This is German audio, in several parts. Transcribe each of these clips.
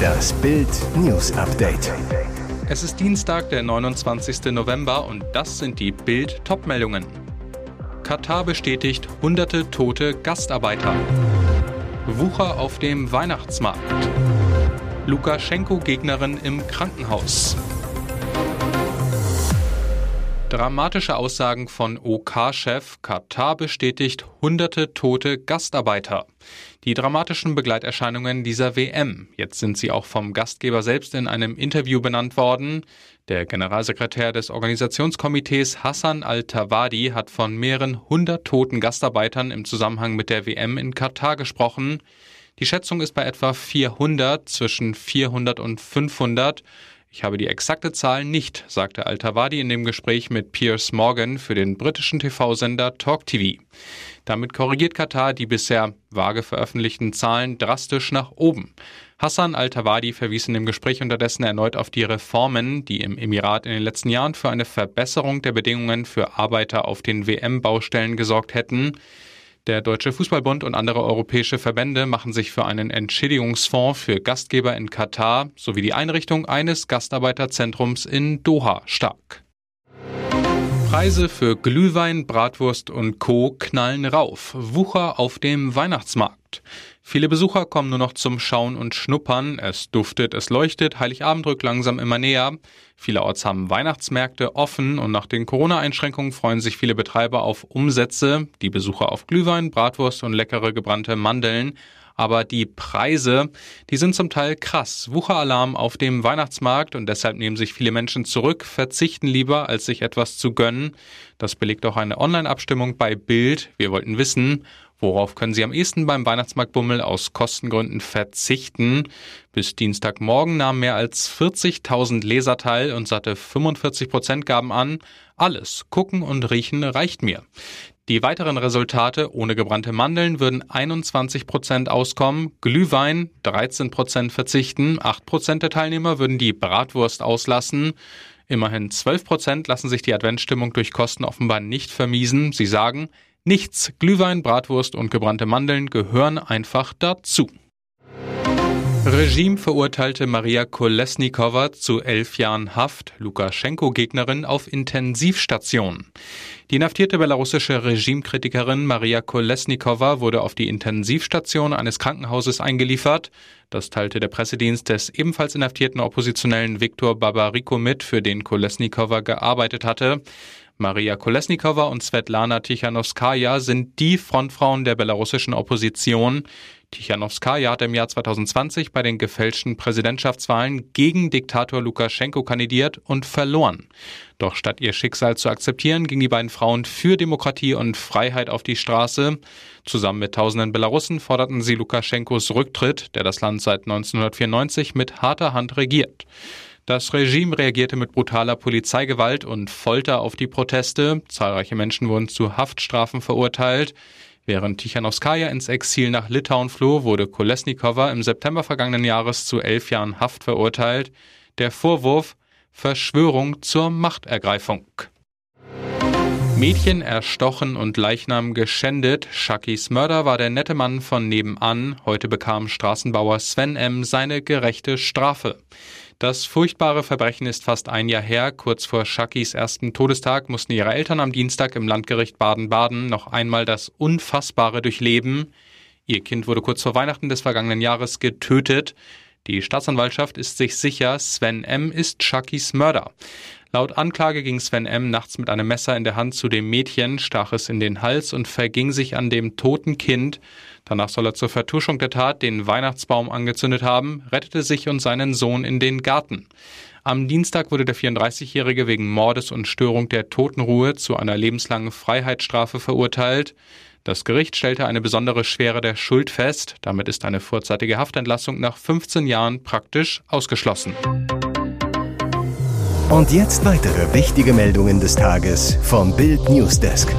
Das Bild News Update. Es ist Dienstag, der 29. November und das sind die Bild Topmeldungen. Katar bestätigt hunderte tote Gastarbeiter. Wucher auf dem Weihnachtsmarkt. Lukaschenko-Gegnerin im Krankenhaus. Dramatische Aussagen von OK-Chef Katar bestätigt hunderte tote Gastarbeiter. Die dramatischen Begleiterscheinungen dieser WM. Jetzt sind sie auch vom Gastgeber selbst in einem Interview benannt worden. Der Generalsekretär des Organisationskomitees Hassan al-Tawadi hat von mehreren hundert toten Gastarbeitern im Zusammenhang mit der WM in Katar gesprochen. Die Schätzung ist bei etwa 400, zwischen 400 und 500. Ich habe die exakte Zahl nicht, sagte Al-Tawadi in dem Gespräch mit Piers Morgan für den britischen TV-Sender Talk TV. Damit korrigiert Katar die bisher vage veröffentlichten Zahlen drastisch nach oben. Hassan Al-Tawadi verwies in dem Gespräch unterdessen erneut auf die Reformen, die im Emirat in den letzten Jahren für eine Verbesserung der Bedingungen für Arbeiter auf den WM-Baustellen gesorgt hätten. Der Deutsche Fußballbund und andere europäische Verbände machen sich für einen Entschädigungsfonds für Gastgeber in Katar sowie die Einrichtung eines Gastarbeiterzentrums in Doha stark. Preise für Glühwein, Bratwurst und Co. knallen rauf. Wucher auf dem Weihnachtsmarkt. Viele Besucher kommen nur noch zum Schauen und Schnuppern. Es duftet, es leuchtet. Heiligabend rückt langsam immer näher. Vielerorts haben Weihnachtsmärkte offen und nach den Corona-Einschränkungen freuen sich viele Betreiber auf Umsätze. Die Besucher auf Glühwein, Bratwurst und leckere gebrannte Mandeln aber die Preise, die sind zum Teil krass. Wucheralarm auf dem Weihnachtsmarkt und deshalb nehmen sich viele Menschen zurück, verzichten lieber, als sich etwas zu gönnen. Das belegt auch eine Online-Abstimmung bei Bild. Wir wollten wissen, Worauf können Sie am ehesten beim Weihnachtsmarktbummel aus Kostengründen verzichten? Bis Dienstagmorgen nahmen mehr als 40.000 Leser teil und satte 45 Prozent gaben an, alles gucken und riechen reicht mir. Die weiteren Resultate ohne gebrannte Mandeln würden 21 Prozent auskommen, Glühwein 13 Prozent verzichten, 8 Prozent der Teilnehmer würden die Bratwurst auslassen. Immerhin 12 Prozent lassen sich die Adventsstimmung durch Kosten offenbar nicht vermiesen. Sie sagen, nichts, Glühwein, Bratwurst und gebrannte Mandeln gehören einfach dazu. Regime verurteilte Maria Kolesnikova zu elf Jahren Haft, Lukaschenko-Gegnerin auf Intensivstation. Die inhaftierte belarussische Regimekritikerin Maria Kolesnikova wurde auf die Intensivstation eines Krankenhauses eingeliefert. Das teilte der Pressedienst des ebenfalls inhaftierten Oppositionellen Viktor Babariko mit, für den Kolesnikova gearbeitet hatte. Maria Kolesnikova und Svetlana Tichanowskaja sind die Frontfrauen der belarussischen Opposition. Tichanowskaja hat im Jahr 2020 bei den gefälschten Präsidentschaftswahlen gegen Diktator Lukaschenko kandidiert und verloren. Doch statt ihr Schicksal zu akzeptieren, gingen die beiden Frauen für Demokratie und Freiheit auf die Straße. Zusammen mit tausenden Belarussen forderten sie Lukaschenkos Rücktritt, der das Land seit 1994 mit harter Hand regiert. Das Regime reagierte mit brutaler Polizeigewalt und Folter auf die Proteste. Zahlreiche Menschen wurden zu Haftstrafen verurteilt. Während Tichanowskaja ins Exil nach Litauen floh, wurde Kolesnikova im September vergangenen Jahres zu elf Jahren Haft verurteilt. Der Vorwurf Verschwörung zur Machtergreifung. Mädchen erstochen und Leichnam geschändet. Shakis Mörder war der nette Mann von nebenan. Heute bekam Straßenbauer Sven M. seine gerechte Strafe. Das furchtbare Verbrechen ist fast ein Jahr her. Kurz vor Shakis ersten Todestag mussten ihre Eltern am Dienstag im Landgericht Baden-Baden noch einmal das Unfassbare durchleben. Ihr Kind wurde kurz vor Weihnachten des vergangenen Jahres getötet. Die Staatsanwaltschaft ist sich sicher, Sven M. ist Shakis Mörder. Laut Anklage ging Sven M. nachts mit einem Messer in der Hand zu dem Mädchen, stach es in den Hals und verging sich an dem toten Kind. Danach soll er zur Vertuschung der Tat den Weihnachtsbaum angezündet haben, rettete sich und seinen Sohn in den Garten. Am Dienstag wurde der 34-Jährige wegen Mordes und Störung der Totenruhe zu einer lebenslangen Freiheitsstrafe verurteilt. Das Gericht stellte eine besondere Schwere der Schuld fest. Damit ist eine vorzeitige Haftentlassung nach 15 Jahren praktisch ausgeschlossen. Und jetzt weitere wichtige Meldungen des Tages vom Bild Newsdesk.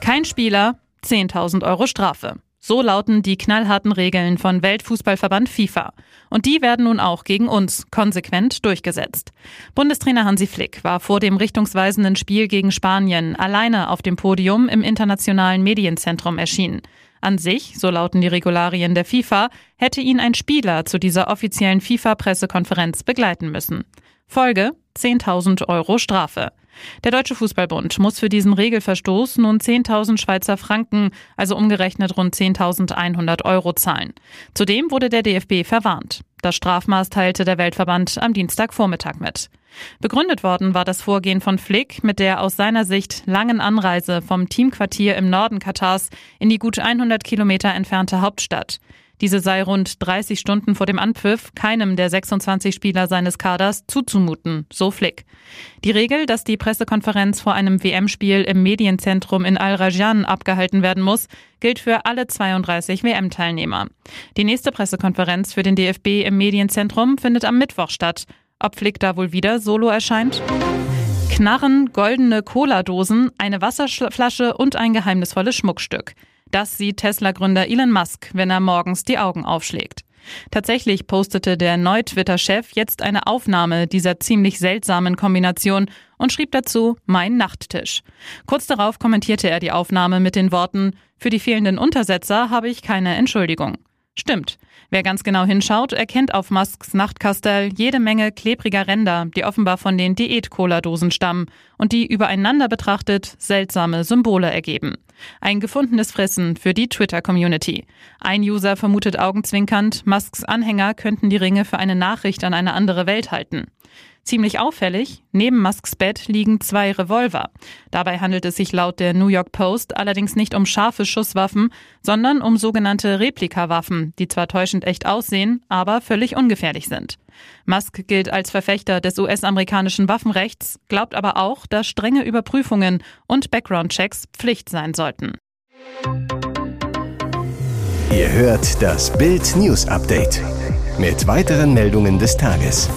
Kein Spieler, 10.000 Euro Strafe. So lauten die knallharten Regeln von Weltfußballverband FIFA. Und die werden nun auch gegen uns konsequent durchgesetzt. Bundestrainer Hansi Flick war vor dem richtungsweisenden Spiel gegen Spanien alleine auf dem Podium im internationalen Medienzentrum erschienen. An sich, so lauten die Regularien der FIFA, hätte ihn ein Spieler zu dieser offiziellen FIFA-Pressekonferenz begleiten müssen. Folge 10.000 Euro Strafe. Der Deutsche Fußballbund muss für diesen Regelverstoß nun 10.000 Schweizer Franken, also umgerechnet rund 10.100 Euro zahlen. Zudem wurde der DFB verwarnt. Das Strafmaß teilte der Weltverband am Dienstagvormittag mit. Begründet worden war das Vorgehen von Flick mit der aus seiner Sicht langen Anreise vom Teamquartier im Norden Katars in die gut 100 Kilometer entfernte Hauptstadt. Diese sei rund 30 Stunden vor dem Anpfiff keinem der 26 Spieler seines Kaders zuzumuten, so Flick. Die Regel, dass die Pressekonferenz vor einem WM-Spiel im Medienzentrum in Al-Rajan abgehalten werden muss, gilt für alle 32 WM-Teilnehmer. Die nächste Pressekonferenz für den DFB im Medienzentrum findet am Mittwoch statt. Ob Flick da wohl wieder solo erscheint? Knarren, goldene Cola-Dosen, eine Wasserflasche und ein geheimnisvolles Schmuckstück. Das sieht Tesla-Gründer Elon Musk, wenn er morgens die Augen aufschlägt. Tatsächlich postete der Neu-Twitter-Chef jetzt eine Aufnahme dieser ziemlich seltsamen Kombination und schrieb dazu Mein Nachttisch. Kurz darauf kommentierte er die Aufnahme mit den Worten Für die fehlenden Untersetzer habe ich keine Entschuldigung. Stimmt. Wer ganz genau hinschaut, erkennt auf Musks Nachtkastell jede Menge klebriger Ränder, die offenbar von den Diät-Cola-Dosen stammen und die übereinander betrachtet seltsame Symbole ergeben. Ein gefundenes Fressen für die Twitter-Community. Ein User vermutet augenzwinkernd, Musks Anhänger könnten die Ringe für eine Nachricht an eine andere Welt halten. Ziemlich auffällig, neben Musks Bett liegen zwei Revolver. Dabei handelt es sich laut der New York Post allerdings nicht um scharfe Schusswaffen, sondern um sogenannte Replikawaffen, die zwar täuschend echt aussehen, aber völlig ungefährlich sind. Musk gilt als Verfechter des US-amerikanischen Waffenrechts, glaubt aber auch, dass strenge Überprüfungen und Background-Checks Pflicht sein sollten. Ihr hört das Bild News Update mit weiteren Meldungen des Tages.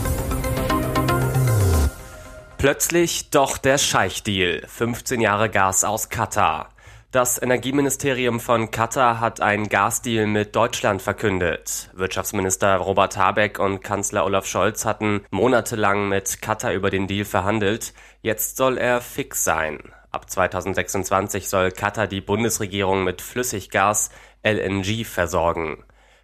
Plötzlich doch der Scheich-Deal. 15 Jahre Gas aus Katar. Das Energieministerium von Katar hat einen Gasdeal mit Deutschland verkündet. Wirtschaftsminister Robert Habeck und Kanzler Olaf Scholz hatten monatelang mit Katar über den Deal verhandelt. Jetzt soll er fix sein. Ab 2026 soll Katar die Bundesregierung mit Flüssiggas LNG versorgen.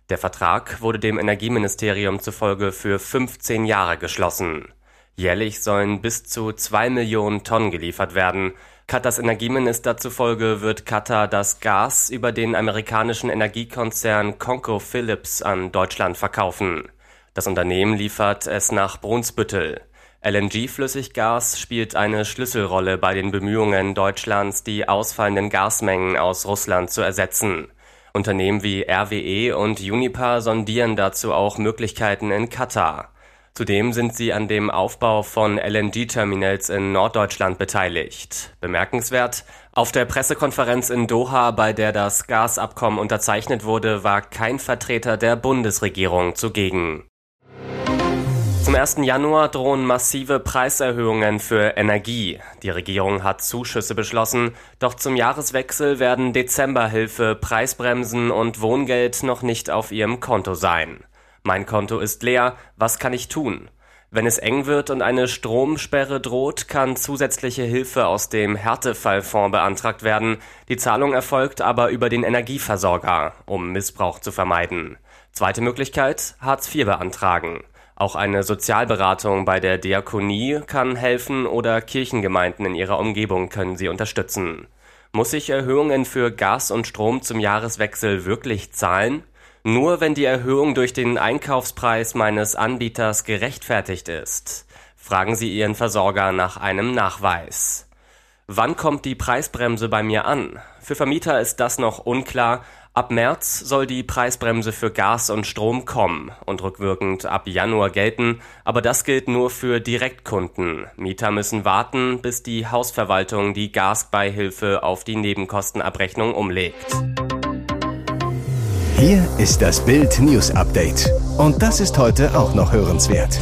Der Vertrag wurde dem Energieministerium zufolge für 15 Jahre geschlossen. Jährlich sollen bis zu zwei Millionen Tonnen geliefert werden. Katars Energieminister zufolge wird Katar das Gas über den amerikanischen Energiekonzern ConocoPhillips an Deutschland verkaufen. Das Unternehmen liefert es nach Brunsbüttel. LNG-Flüssiggas spielt eine Schlüsselrolle bei den Bemühungen Deutschlands, die ausfallenden Gasmengen aus Russland zu ersetzen. Unternehmen wie RWE und Uniper sondieren dazu auch Möglichkeiten in Katar. Zudem sind sie an dem Aufbau von LNG-Terminals in Norddeutschland beteiligt. Bemerkenswert, auf der Pressekonferenz in Doha, bei der das Gasabkommen unterzeichnet wurde, war kein Vertreter der Bundesregierung zugegen. Zum 1. Januar drohen massive Preiserhöhungen für Energie. Die Regierung hat Zuschüsse beschlossen, doch zum Jahreswechsel werden Dezemberhilfe, Preisbremsen und Wohngeld noch nicht auf ihrem Konto sein. Mein Konto ist leer, was kann ich tun? Wenn es eng wird und eine Stromsperre droht, kann zusätzliche Hilfe aus dem Härtefallfonds beantragt werden. Die Zahlung erfolgt aber über den Energieversorger, um Missbrauch zu vermeiden. Zweite Möglichkeit, Hartz IV beantragen. Auch eine Sozialberatung bei der Diakonie kann helfen oder Kirchengemeinden in ihrer Umgebung können sie unterstützen. Muss ich Erhöhungen für Gas und Strom zum Jahreswechsel wirklich zahlen? Nur wenn die Erhöhung durch den Einkaufspreis meines Anbieters gerechtfertigt ist. Fragen Sie Ihren Versorger nach einem Nachweis. Wann kommt die Preisbremse bei mir an? Für Vermieter ist das noch unklar. Ab März soll die Preisbremse für Gas und Strom kommen und rückwirkend ab Januar gelten, aber das gilt nur für Direktkunden. Mieter müssen warten, bis die Hausverwaltung die Gasbeihilfe auf die Nebenkostenabrechnung umlegt. Hier ist das Bild News Update. Und das ist heute auch noch hörenswert.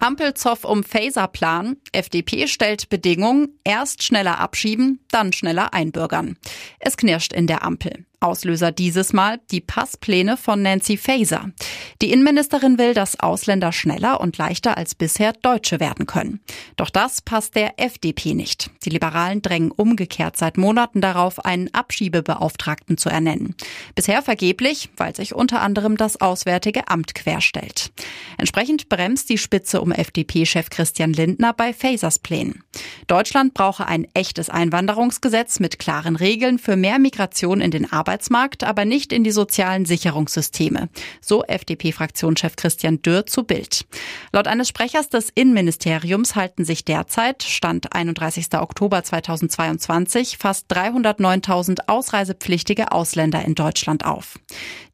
Ampelzoff um Phaserplan. FDP stellt Bedingungen, erst schneller abschieben, dann schneller einbürgern. Es knirscht in der Ampel. Auslöser dieses Mal die Passpläne von Nancy Faeser. Die Innenministerin will, dass Ausländer schneller und leichter als bisher Deutsche werden können. Doch das passt der FDP nicht. Die Liberalen drängen umgekehrt seit Monaten darauf, einen Abschiebebeauftragten zu ernennen. Bisher vergeblich, weil sich unter anderem das Auswärtige Amt querstellt. Entsprechend bremst die Spitze um FDP-Chef Christian Lindner bei Fasers Plänen. Deutschland brauche ein echtes Einwanderungsgesetz mit klaren Regeln für mehr Migration in den Arbeitsmarkt Arbeitsmarkt, aber nicht in die sozialen Sicherungssysteme. So FDP-Fraktionschef Christian Dürr zu Bild. Laut eines Sprechers des Innenministeriums halten sich derzeit, Stand 31. Oktober 2022, fast 309.000 ausreisepflichtige Ausländer in Deutschland auf.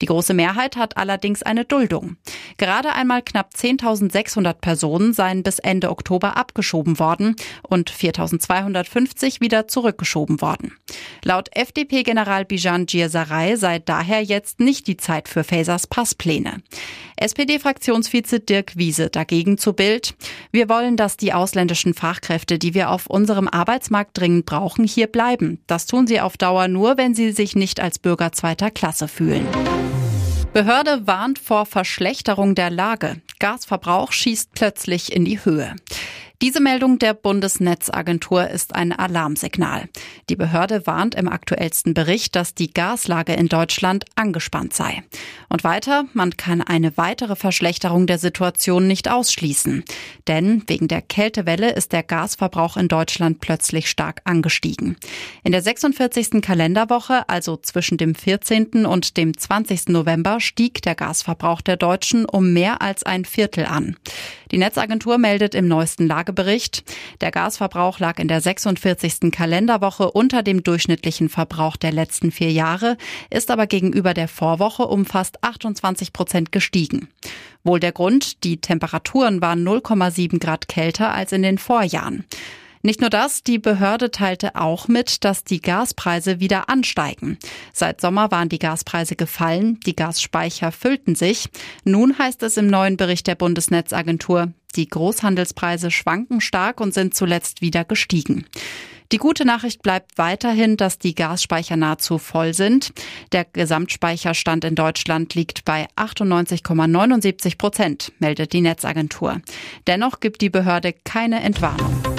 Die große Mehrheit hat allerdings eine Duldung. Gerade einmal knapp 10.600 Personen seien bis Ende Oktober abgeschoben worden und 4.250 wieder zurückgeschoben worden. Laut FDP-General Bijan Gierserei sei daher jetzt nicht die Zeit für Fasers Passpläne. SPD-Fraktionsvize Dirk Wiese dagegen zu Bild. Wir wollen, dass die ausländischen Fachkräfte, die wir auf unserem Arbeitsmarkt dringend brauchen, hier bleiben. Das tun sie auf Dauer nur, wenn sie sich nicht als Bürger zweiter Klasse fühlen. Behörde warnt vor Verschlechterung der Lage. Gasverbrauch schießt plötzlich in die Höhe. Diese Meldung der Bundesnetzagentur ist ein Alarmsignal. Die Behörde warnt im aktuellsten Bericht, dass die Gaslage in Deutschland angespannt sei. Und weiter, man kann eine weitere Verschlechterung der Situation nicht ausschließen. Denn wegen der Kältewelle ist der Gasverbrauch in Deutschland plötzlich stark angestiegen. In der 46. Kalenderwoche, also zwischen dem 14. und dem 20. November, stieg der Gasverbrauch der Deutschen um mehr als ein Viertel an. Die Netzagentur meldet im neuesten Lagebericht, der Gasverbrauch lag in der 46. Kalenderwoche unter dem durchschnittlichen Verbrauch der letzten vier Jahre, ist aber gegenüber der Vorwoche um fast 28 Prozent gestiegen. Wohl der Grund, die Temperaturen waren 0,7 Grad kälter als in den Vorjahren. Nicht nur das, die Behörde teilte auch mit, dass die Gaspreise wieder ansteigen. Seit Sommer waren die Gaspreise gefallen, die Gasspeicher füllten sich. Nun heißt es im neuen Bericht der Bundesnetzagentur, die Großhandelspreise schwanken stark und sind zuletzt wieder gestiegen. Die gute Nachricht bleibt weiterhin, dass die Gasspeicher nahezu voll sind. Der Gesamtspeicherstand in Deutschland liegt bei 98,79 Prozent, meldet die Netzagentur. Dennoch gibt die Behörde keine Entwarnung.